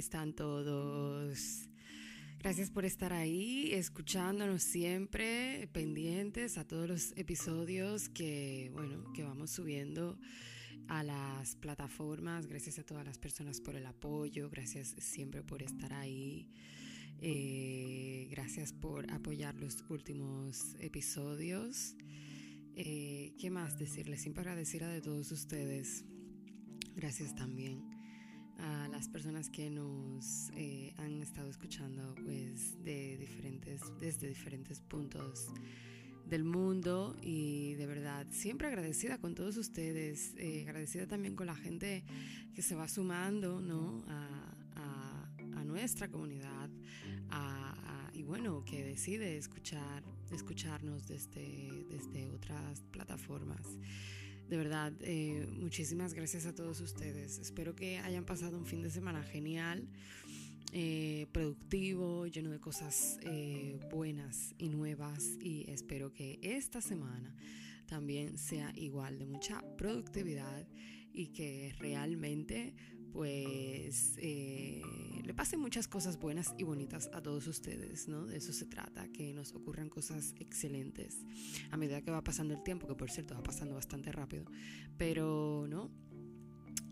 están todos? Gracias por estar ahí, escuchándonos siempre, pendientes a todos los episodios que, bueno, que vamos subiendo a las plataformas. Gracias a todas las personas por el apoyo, gracias siempre por estar ahí. Eh, gracias por apoyar los últimos episodios. Eh, ¿Qué más decirles? Siempre agradecer a de todos ustedes. Gracias también a las personas que nos eh, han estado escuchando pues de diferentes desde diferentes puntos del mundo. Y de verdad siempre agradecida con todos ustedes eh, agradecida también con la gente que se va sumando no a, nuestra comunidad y bueno que decide escuchar escucharnos desde desde otras plataformas de verdad, eh, muchísimas gracias a todos ustedes. Espero que hayan pasado un fin de semana genial, eh, productivo, lleno de cosas eh, buenas y nuevas y espero que esta semana también sea igual de mucha productividad y que realmente pues eh, le pasen muchas cosas buenas y bonitas a todos ustedes, ¿no? De eso se trata, que nos ocurran cosas excelentes a medida que va pasando el tiempo, que por cierto va pasando bastante rápido, pero, ¿no?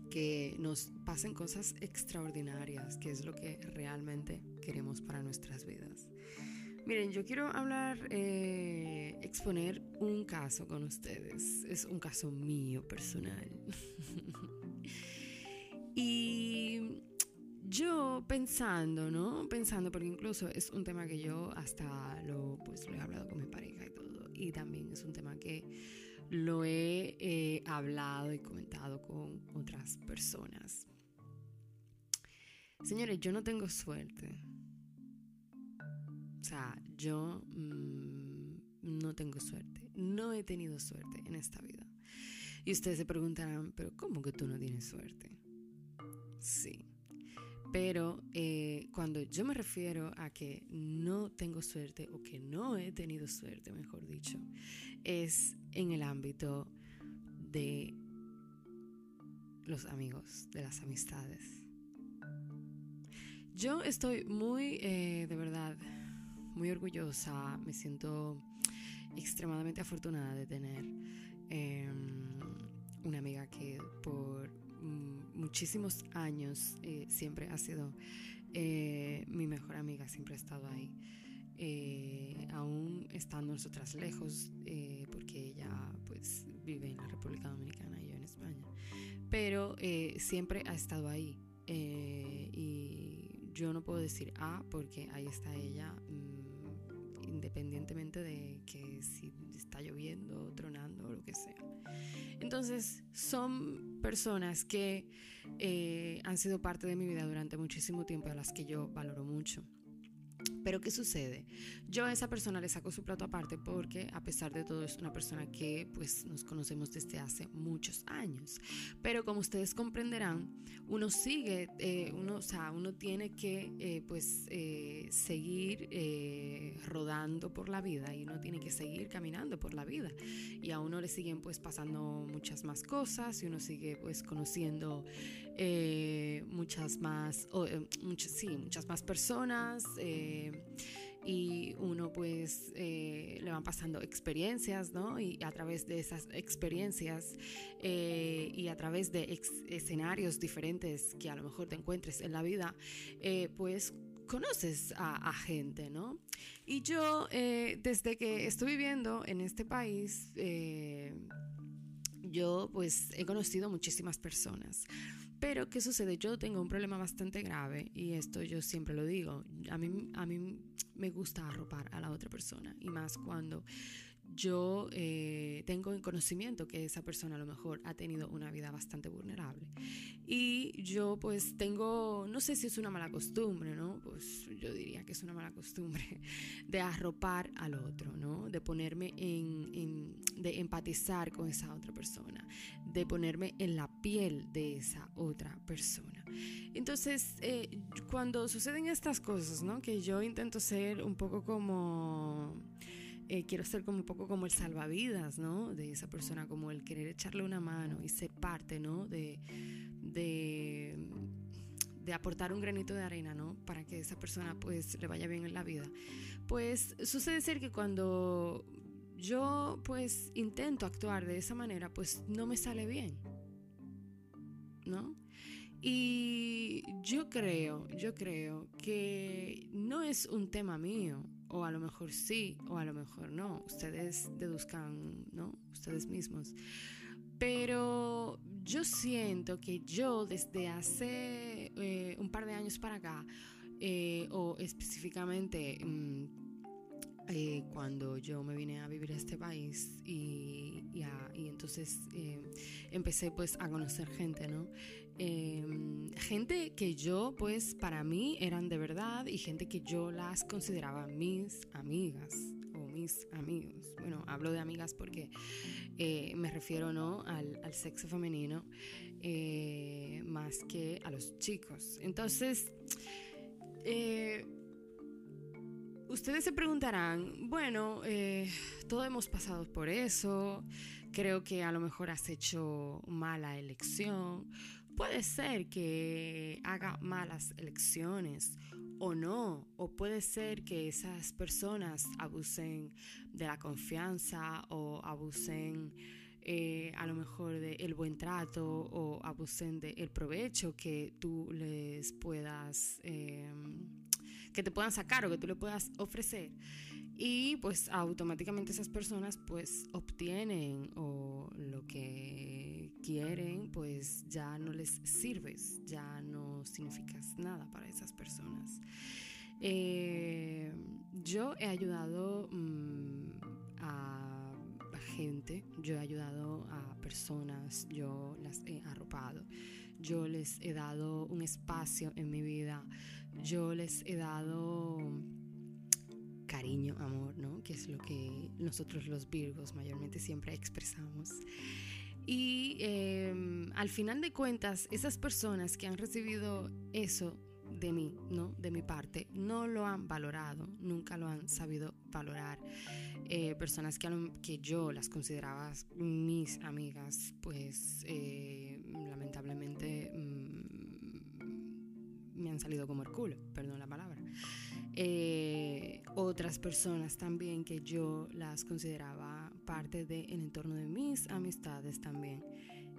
Que nos pasen cosas extraordinarias, que es lo que realmente queremos para nuestras vidas. Miren, yo quiero hablar, eh, exponer un caso con ustedes. Es un caso mío personal. Y yo pensando, ¿no? Pensando, porque incluso es un tema que yo hasta lo, pues, lo he hablado con mi pareja y todo. Y también es un tema que lo he eh, hablado y comentado con otras personas. Señores, yo no tengo suerte. O sea, yo mm, no tengo suerte. No he tenido suerte en esta vida. Y ustedes se preguntarán, pero ¿cómo que tú no tienes suerte? Sí. Pero eh, cuando yo me refiero a que no tengo suerte o que no he tenido suerte, mejor dicho, es en el ámbito de los amigos, de las amistades. Yo estoy muy, eh, de verdad, muy orgullosa, me siento extremadamente afortunada de tener em, una amiga que por muchísimos años eh, siempre ha sido eh, mi mejor amiga, siempre ha estado ahí. Eh, aún estando nosotras lejos, porque ella pues vive en la República Dominicana y yo en España, pero siempre ha estado ahí. y yo no puedo decir ah, porque ahí está ella. Independientemente de que si está lloviendo, tronando o lo que sea. Entonces, son personas que eh, han sido parte de mi vida durante muchísimo tiempo, a las que yo valoro mucho. Pero ¿qué sucede? Yo a esa persona le saco su plato aparte porque a pesar de todo es una persona que pues nos conocemos desde hace muchos años. Pero como ustedes comprenderán, uno sigue, eh, uno, o sea, uno tiene que eh, pues eh, seguir rodando por la vida y uno tiene que seguir caminando por la vida. Y a uno le siguen pues pasando muchas más cosas y uno sigue pues conociendo muchas más, muchas, sí, muchas más personas y uno pues eh, le van pasando experiencias, ¿no? Y a través de esas experiencias eh, y a través de escenarios diferentes que a lo mejor te encuentres en la vida, eh, pues conoces a, gente, ¿no? Y yo, desde que estoy viviendo en este país, yo pues he conocido muchísimas personas. Pero, ¿qué sucede? Yo tengo un problema bastante grave y esto yo siempre lo digo. A mí, a mí me gusta arropar a la otra persona y más cuando yo eh, tengo en conocimiento que esa persona a lo mejor ha tenido una vida bastante yo pues tengo, no sé si es una mala costumbre, ¿no? Pues yo diría que es una mala costumbre de arropar al otro, ¿no? De ponerme en, de empatizar con esa otra persona, de ponerme en la piel de esa otra persona. Entonces, eh, cuando suceden estas cosas, ¿no? Que yo intento ser un poco como eh, quiero ser como un poco como el salvavidas, ¿no? De esa persona, como el querer echarle una mano y ser parte, ¿no? De, de, de, aportar un granito de arena, ¿no? Para que esa persona pues le vaya bien en la vida. Pues sucede ser que cuando yo pues intento actuar de esa manera, pues no me sale bien, ¿no? Y yo creo, yo creo que no es un tema mío, o a lo mejor sí, o a lo mejor no. Ustedes deduzcan, ¿no? Ustedes mismos. Pero yo siento que yo desde hace eh, un par de años para acá, eh, o específicamente mm, eh, cuando yo me vine a vivir a este país y, y entonces empecé pues a conocer gente, ¿no? Gente que yo, pues para mí eran de verdad y gente que yo las consideraba mis amigas amigos. Bueno, hablo de amigas porque eh, me refiero ¿no? al, sexo femenino eh, más que a los chicos. Entonces, eh, ustedes se preguntarán, bueno, todos hemos pasado por eso, creo que a lo mejor has hecho mala elección Puede ser que haga malas elecciones o no, o puede ser que esas personas abusen de la confianza o abusen eh, a lo mejor del buen trato o abusen del provecho que tú les puedas, em, que te puedan sacar o que tú le puedas ofrecer y pues automáticamente esas personas pues obtienen o lo que quieren, pues ya no les sirves, ya no significas nada para esas personas. Eh, yo he ayudado mm, a gente, yo he ayudado a personas, yo las he arropado, yo les he dado un espacio en mi vida, yo les he dado cariño, amor, ¿no? Que es lo que nosotros los Virgos mayormente siempre expresamos. Y em, al final de cuentas, esas personas que han recibido eso de mí, ¿no? De mi parte, no lo han valorado, nunca lo han sabido valorar. Eh, personas que, que yo las consideraba mis amigas, pues eh, lamentablemente mm, me han salido como el culo, perdón la palabra. Eh, otras personas también que yo las consideraba parte del entorno de mis amistades también,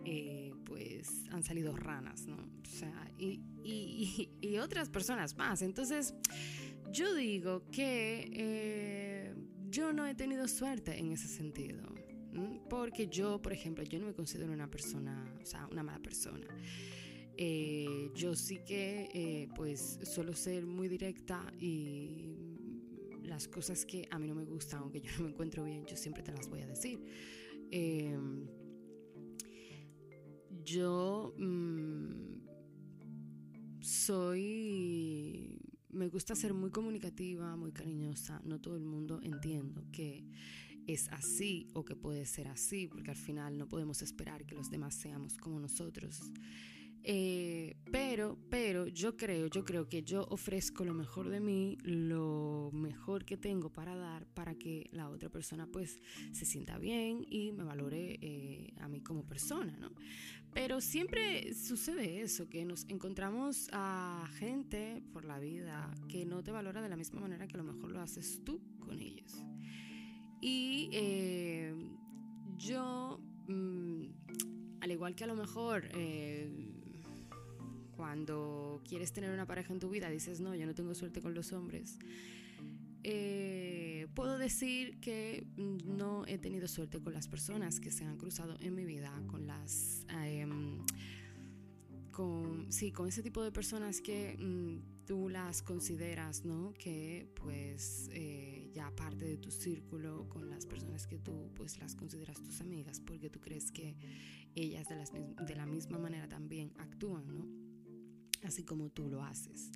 eh, pues han salido ranas, ¿no? O sea, y, y, otras personas más. Entonces, yo digo que eh, yo no he tenido suerte en ese sentido. Porque yo, por ejemplo, yo no me considero una persona, o sea, una mala persona. Eh, yo sí que pues suelo ser muy directa y las cosas que a mí no me gustan o que yo no me encuentro bien, yo siempre te las voy a decir. Em, yo mm, soy, me gusta ser muy comunicativa, muy cariñosa. No todo el mundo entiendo que es así o que puede ser así, porque al final no podemos esperar que los demás seamos como nosotros. Eh, pero, pero yo creo, yo creo que yo ofrezco lo mejor de mí, lo mejor que tengo para dar para que la otra persona pues se sienta bien y me valore eh, a mí como persona, ¿no? Pero siempre sucede eso, que nos encontramos a gente por la vida que no te valora de la misma manera que a lo mejor lo haces tú con ellos. Y eh, yo, mm, al igual que a lo mejor cuando quieres tener una pareja en tu vida dices, no, yo no tengo suerte con los hombres, eh, puedo decir que no he tenido suerte con las personas que se han cruzado en mi vida, con las... Em, sí, con ese tipo de personas que mm, tú las consideras, ¿no? Que pues eh, ya parte de tu círculo, con las personas que tú pues las consideras tus amigas, porque tú crees que ellas de, las, de la misma manera también actúan, ¿no? Así como tú lo haces.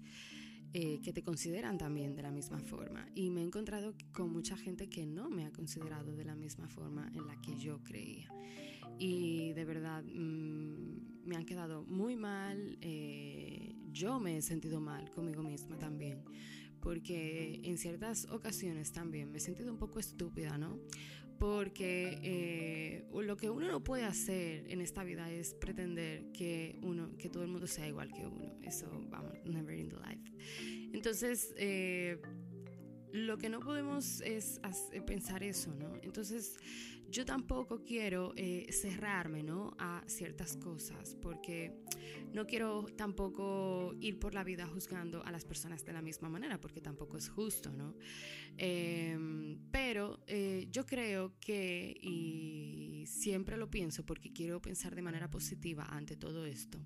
Eh, que te consideran también de la misma forma. Y me he encontrado con mucha gente que no me ha considerado de la misma forma en la que yo creía. Y de verdad mm, me han quedado muy mal. Eh, yo me he sentido mal conmigo misma también. Porque en ciertas ocasiones también me he sentido un poco estúpida, ¿no? Porque eh, lo que uno no puede hacer en esta vida es pretender que uno que todo el mundo sea igual que uno. Eso vamos never in the life. Entonces eh, lo que no podemos es pensar eso no entonces yo tampoco quiero eh, cerrarme ¿no? a ciertas cosas porque no quiero tampoco ir por la vida juzgando a las personas de la misma manera porque tampoco es justo, ¿no? Em, pero eh, yo creo que, y siempre lo pienso porque quiero pensar de manera positiva ante todo esto,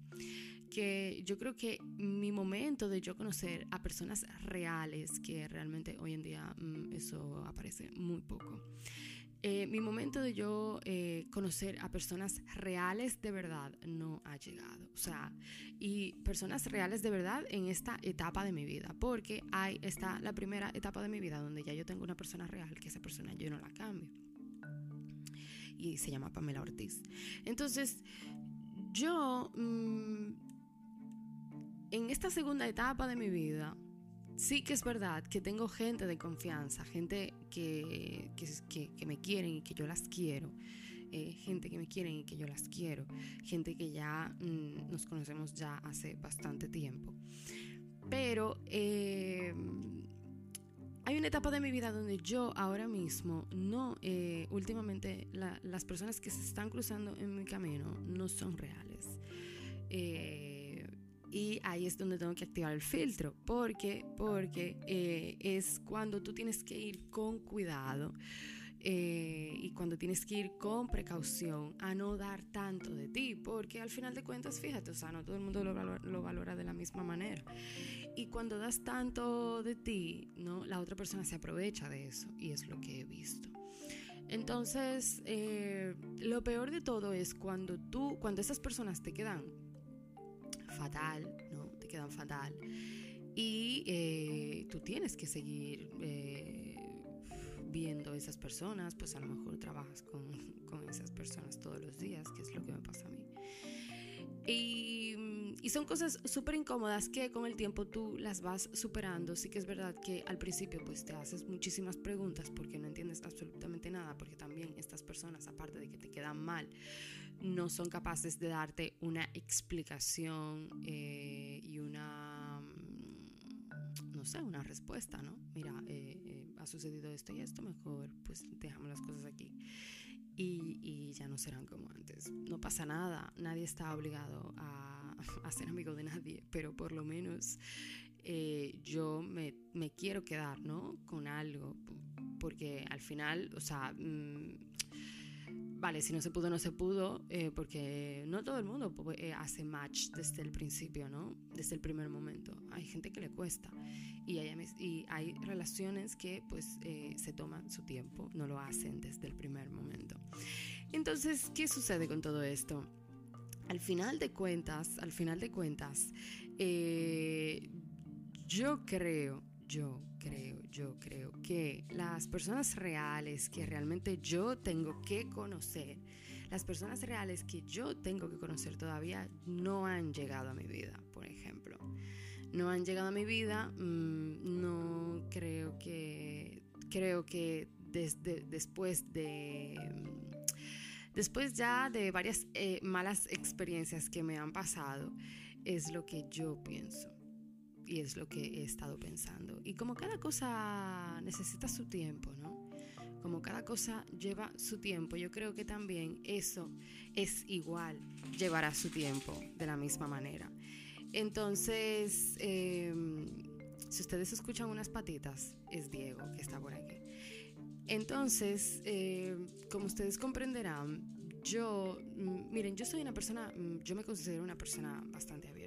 que yo creo que mi momento de yo conocer a personas reales, que realmente hoy en día mm, eso aparece muy poco, eh, mi momento de yo eh, conocer a personas reales de verdad no ha llegado. O sea, y personas reales de verdad en esta etapa de mi vida. Porque hay, está la primera etapa de mi vida donde ya yo tengo una persona real, que esa persona yo no la cambio. Y se llama Pamela Ortiz. Entonces, yo, mm, en esta segunda etapa de mi vida, sí que es verdad que tengo gente de confianza, gente que, que, me quieren y que yo las quiero. Eh, gente que me quieren y que yo las quiero, gente que ya mm, nos conocemos ya hace bastante tiempo. Pero eh, hay una etapa de mi vida donde yo ahora mismo no, eh, últimamente las personas que se están cruzando en mi camino no son reales. Y ahí es donde tengo que activar el filtro. porque Porque eh, es cuando tú tienes que ir con cuidado. Eh, y cuando tienes que ir con precaución a no dar tanto de ti, porque al final de cuentas, fíjate, o sea, no todo el mundo lo valora, lo valora de la misma manera. Y cuando das tanto de ti, ¿no? la otra persona se aprovecha de eso, y es lo que he visto. Entonces, eh, lo peor de todo es cuando tú, cuando esas personas te quedan fatal, ¿no? Te quedan fatal. Y eh, tú tienes que seguir eh, viendo esas personas, pues a lo mejor trabajas con, con, esas personas todos los días, que es lo que me pasa a mí. Y, y son cosas súper incómodas que con el tiempo tú las vas superando. Sí que es verdad que al principio pues te haces muchísimas preguntas porque no entiendes absolutamente nada, porque también estas personas, aparte de que te quedan mal, no son capaces de darte una explicación eh, y una, mm, no sé, una respuesta, ¿no? Mira, eh, eh, ha sucedido esto y esto, mejor pues dejamos las cosas aquí. Y, ya no serán como antes. No pasa nada, nadie está obligado a, a ser amigo de nadie, pero por lo menos yo me, me, quiero quedar, ¿no? Con algo, porque al final, o sea... Mm, vale, si no se pudo, no se pudo, eh, porque no todo el mundo eh, hace match desde el principio, ¿no? Desde el primer momento. Hay gente que le cuesta y hay, y hay relaciones que pues eh, se toman su tiempo, no lo hacen desde el primer momento. Entonces, ¿qué sucede con todo esto? Al final de cuentas, al final de cuentas, yo creo, yo creo, yo creo que las personas reales que realmente yo tengo que conocer, las personas reales que yo tengo que conocer todavía no han llegado a mi vida, por ejemplo. No han llegado a mi vida, mm, no creo que, creo que después de después ya de varias eh, malas experiencias que me han pasado, es lo que yo pienso y es lo que he estado pensando. Y como cada cosa necesita su tiempo, ¿no? Como cada cosa lleva su tiempo, yo creo que también eso es igual, llevará su tiempo de la misma manera. Entonces, em, si ustedes escuchan unas patitas, es Diego que está por aquí. Entonces, em, como ustedes comprenderán, yo, mm, miren, yo soy una persona, mm, yo me considero una persona bastante abierta.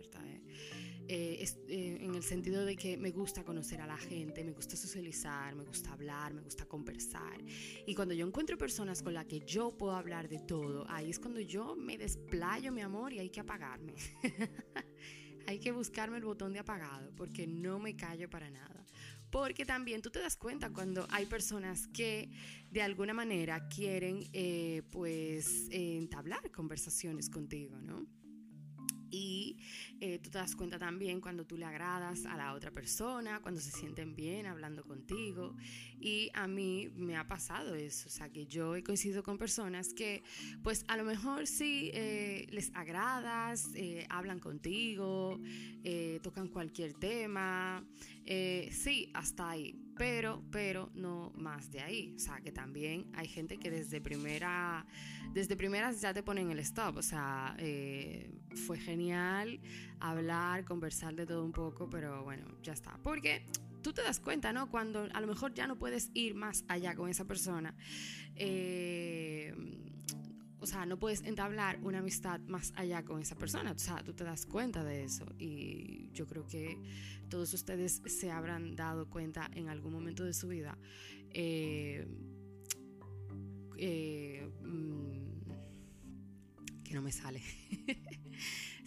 ¿Eh? Eh, eh, en el sentido de que me gusta conocer a la gente, me gusta socializar, me gusta hablar, me gusta conversar. Y cuando yo encuentro personas con las que yo puedo hablar de todo, ahí es cuando yo me desplayo, mi amor, y hay que apagarme. hay que buscarme el botón de apagado, porque no me callo para nada. Porque también tú te das cuenta cuando hay personas que de alguna manera quieren, eh, pues, entablar conversaciones contigo, ¿no? Y eh, tú te das cuenta también cuando tú le agradas a la otra persona, cuando se sienten bien hablando contigo. Y a mí me ha pasado eso, o sea, que yo he coincidido con personas que pues a lo mejor sí eh, les agradas, eh, hablan contigo, tocan cualquier tema, sí, hasta ahí, pero, pero no más de ahí. O sea, que también hay gente que desde primera, desde primeras ya te ponen el stop, o sea, fue genial hablar, conversar de todo un poco, pero bueno, ya está. Porque tú te das cuenta, ¿no? Cuando a lo mejor ya no puedes ir más allá con esa persona. Eh, o sea, no puedes entablar una amistad más allá con esa persona. O sea, tú te das cuenta de eso. Y yo creo que todos ustedes se habrán dado cuenta en algún momento de su vida. Eh, eh, mm, que no me sale.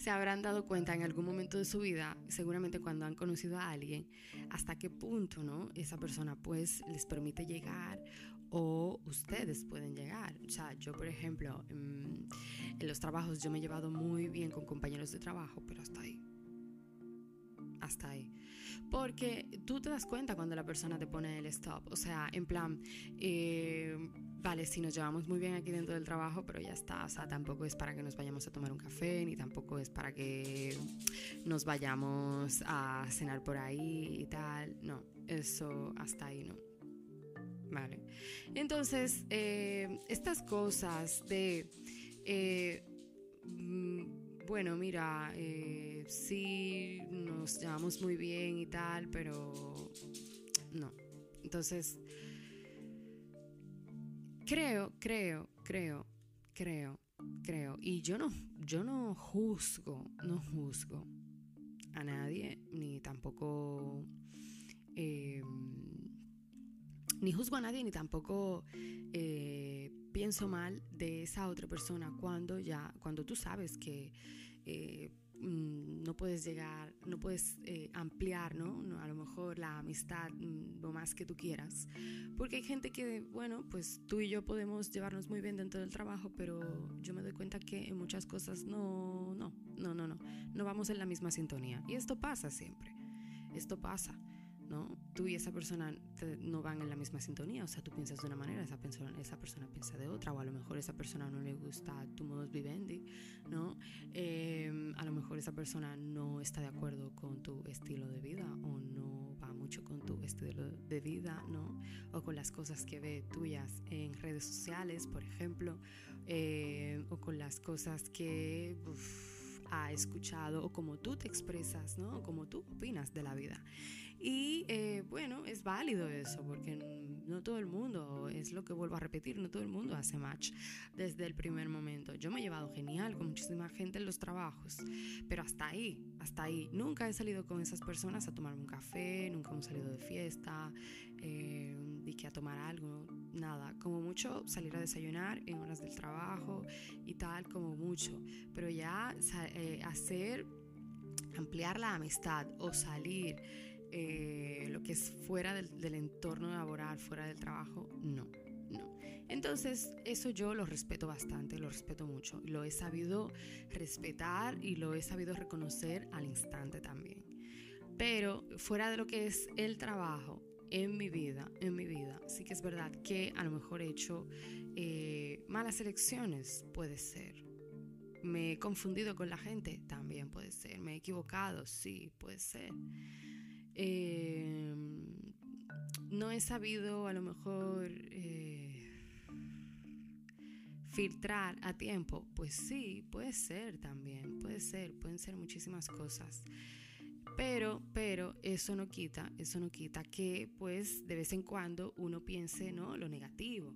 se habrán dado cuenta en algún momento de su vida, seguramente cuando han conocido a alguien, hasta qué punto, ¿no? Esa persona pues les permite llegar o ustedes pueden llegar. O sea, yo por ejemplo, en, en los trabajos yo me he llevado muy bien con compañeros de trabajo, pero hasta ahí. Hasta ahí. Porque tú te das cuenta cuando la persona te pone el stop. O sea, en plan, eh, vale, si nos llevamos muy bien aquí dentro del trabajo, pero ya está. O sea, tampoco es para que nos vayamos a tomar un café, ni tampoco es para que nos vayamos a cenar por ahí y tal. No, eso hasta ahí no. Vale. Entonces, eh, estas cosas de... Eh, mm, bueno, mira, eh, sí nos llevamos muy bien y tal, pero no. Entonces, creo, creo, creo, creo, creo. Y yo no, yo no juzgo, no juzgo a nadie, ni tampoco... Eh, ni juzgo a nadie, ni tampoco eh, pienso mal de esa otra persona cuando ya, cuando tú sabes que eh, mm, no puedes llegar, no puedes eh, ampliar, ¿no? A lo mejor la amistad mm, lo más que tú quieras. Porque hay gente que, bueno, pues tú y yo podemos llevarnos muy bien dentro del trabajo, pero yo me doy cuenta que en muchas cosas no, no, no, no, no, no vamos en la misma sintonía. Y esto pasa siempre, esto pasa. ¿No? Tú y esa persona no van en la misma sintonía, o sea, tú piensas de una manera, esa persona, piensa de otra, o a lo mejor esa persona no le gusta tu modus vivendi, ¿no? Em, a lo mejor esa persona no está de acuerdo con tu estilo de vida o no va mucho con tu estilo de vida, ¿no? O con las cosas que ve tuyas en redes sociales, por ejemplo, eh, o con las cosas que... ha escuchado o como tú te expresas, ¿no? O como tú opinas de la vida. Y eh, bueno, es válido eso, porque no todo el mundo, es lo que vuelvo a repetir, no todo el mundo hace match desde el primer momento. Yo me he llevado genial con muchísima gente en los trabajos, pero hasta ahí, hasta ahí. Nunca he salido con esas personas a tomarme un café, nunca hemos salido de fiesta, eh, a tomar algo, nada. Como mucho salir a desayunar en horas del trabajo y tal, como mucho. Pero ya eh, hacer, ampliar la amistad o salir eh, lo que es fuera del, entorno laboral, fuera del trabajo, no, no. Entonces, eso yo lo respeto bastante, lo respeto mucho. Lo he sabido respetar y lo he sabido reconocer al instante también. Pero fuera de lo que es el trabajo, en mi vida, en mi vida, sí que es verdad que a lo mejor he hecho eh, malas elecciones, puede ser. Me he confundido con la gente, también puede ser. Me he equivocado, sí, puede ser. Em, no he sabido a lo mejor eh, filtrar a tiempo. Pues sí, puede ser también, puede ser, pueden ser muchísimas cosas. Pero, pero eso no quita, eso no quita que pues de vez en cuando uno piense, ¿no? Lo negativo.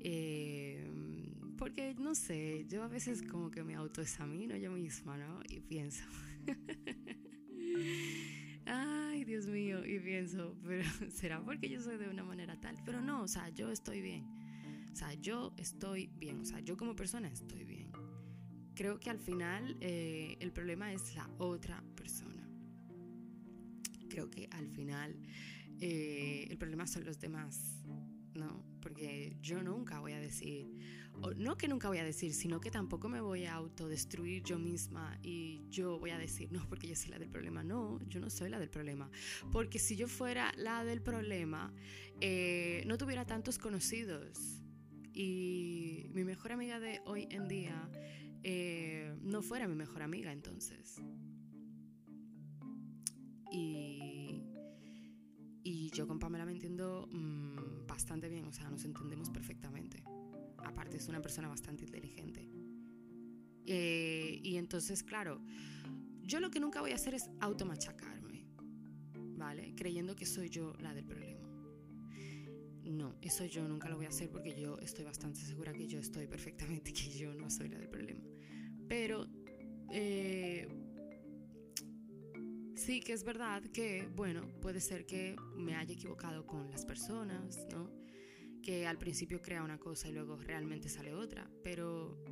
Em, porque, no sé, yo a veces como que me autoexamino yo misma, ¿no? Y pienso, ay, Dios mío, y pienso, pero ¿será porque yo soy de una manera tal? Pero no, o sea, yo estoy bien. O sea, yo estoy bien, o sea, yo como persona estoy bien. Creo que al final eh, el problema es la otra. Creo que al final eh, el problema son los demás, ¿no? Porque yo nunca voy a decir, no que nunca voy a decir, sino que tampoco me voy a autodestruir yo misma y yo voy a decir, no, porque yo soy la del problema. No, yo no soy la del problema. Porque si yo fuera la del problema, eh, no tuviera tantos conocidos. Y mi mejor amiga de hoy en día eh, no fuera mi mejor amiga entonces. Y, y yo con Pamela me entiendo mm, bastante bien, o sea, nos entendemos perfectamente aparte es una persona bastante inteligente. Eh, y entonces, claro, yo lo que nunca voy a hacer es automachacarme, ¿vale? Creyendo que soy yo la del problema. No, eso yo nunca lo voy a hacer porque yo estoy bastante segura que yo estoy perfectamente, que yo no soy la del problema. Pero eh, sí que es verdad que, bueno, puede ser que me haya equivocado con las personas, ¿no? que al principio crea una cosa y luego realmente sale otra. Pero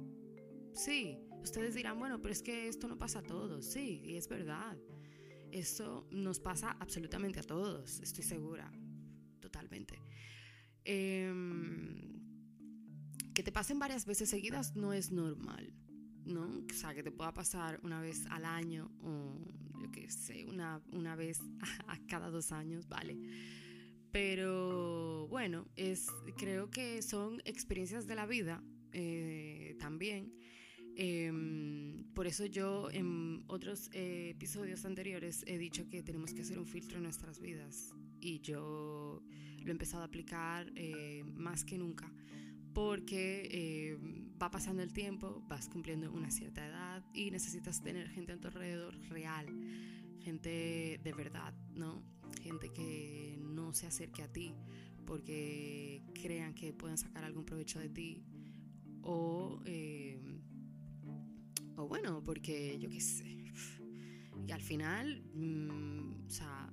sí, ustedes dirán, bueno, pero es que esto no pasa a todos. Sí, y es verdad. Eso nos pasa absolutamente a todos, estoy segura, totalmente. Em, que te pasen varias veces seguidas no es normal, ¿no? O sea, que te pueda pasar una vez al año o yo qué sé, una, una vez a cada dos años, vale pero bueno, es, creo que son experiencias de la vida eh, también. Em, por eso yo en otros eh, episodios anteriores he dicho que tenemos que hacer un filtro en nuestras vidas y yo lo he empezado a aplicar eh, más que nunca porque va pasando el tiempo, vas cumpliendo una cierta edad y necesitas tener gente a tu alrededor real, gente de verdad, ¿no? Gente que no se acerque a ti porque crean que pueden sacar algún provecho de ti o, eh, o bueno, porque yo qué sé. Y al final, mm, o sea,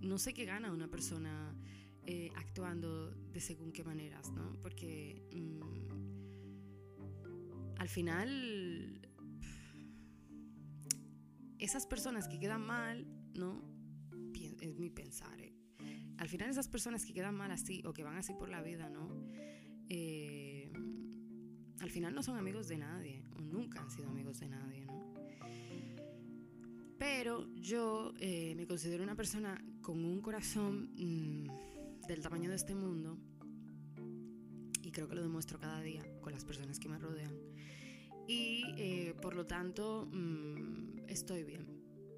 no sé qué gana una persona eh, actuando según qué maneras, ¿no? Porque mm, al final, esas personas que quedan mal, ¿no? es mi pensar. ¿eh? Al final esas personas que quedan mal así o que van así por la vida, ¿no? Eh, al final no son amigos de nadie o nunca han sido amigos de nadie, ¿no? Pero yo eh, me considero una persona con un corazón mm, del tamaño de este mundo y creo que lo demuestro cada día con las personas que me rodean. Y por lo tanto mm, estoy bien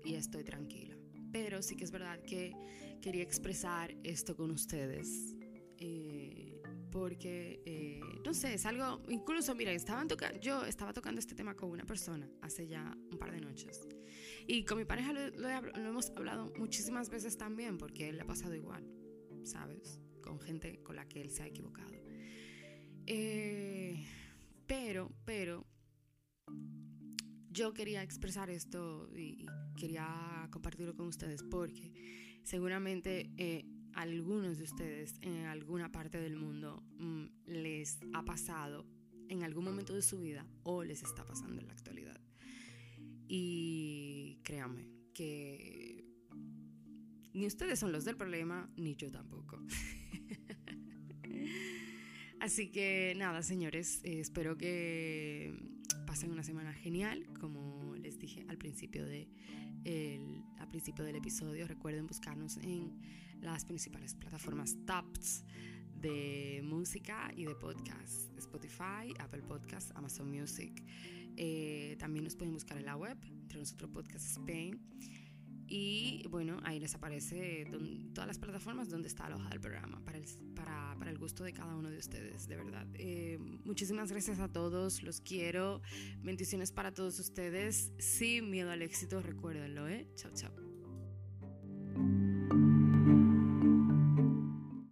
y estoy tranquila pero sí que es verdad que quería expresar esto con ustedes. Eh, porque, eh, no sé, es algo, incluso, mira, estaban yo estaba tocando este tema con una persona hace ya un par de noches. Y con mi pareja lo, hemos hablado muchísimas veces también, porque él le ha pasado igual, ¿sabes? Con gente con la que él se ha equivocado. Eh, pero, pero, yo quería expresar esto y, quería compartirlo con ustedes porque seguramente eh, algunos de ustedes en alguna parte del mundo mm, les ha pasado en algún momento de su vida o les está pasando en la actualidad. Y créanme que ni ustedes son los del problema, ni yo tampoco. Así que nada, señores, eh, espero que pasen una semana genial, como les dije al principio, de, el, al principio del episodio. Recuerden buscarnos en las principales plataformas TAPS de música y de podcast, Spotify, Apple Podcasts, Amazon Music. Eh, también nos pueden buscar en la web, entre nosotros Podcast Spain. Y bueno, ahí les aparece todas las plataformas donde está alojado el programa para el, para, para el gusto de cada uno de ustedes, de verdad. Eh, muchísimas gracias a todos, los quiero. Bendiciones para todos ustedes. Sin miedo al éxito, recuérdenlo, ¿eh? Chao, chao.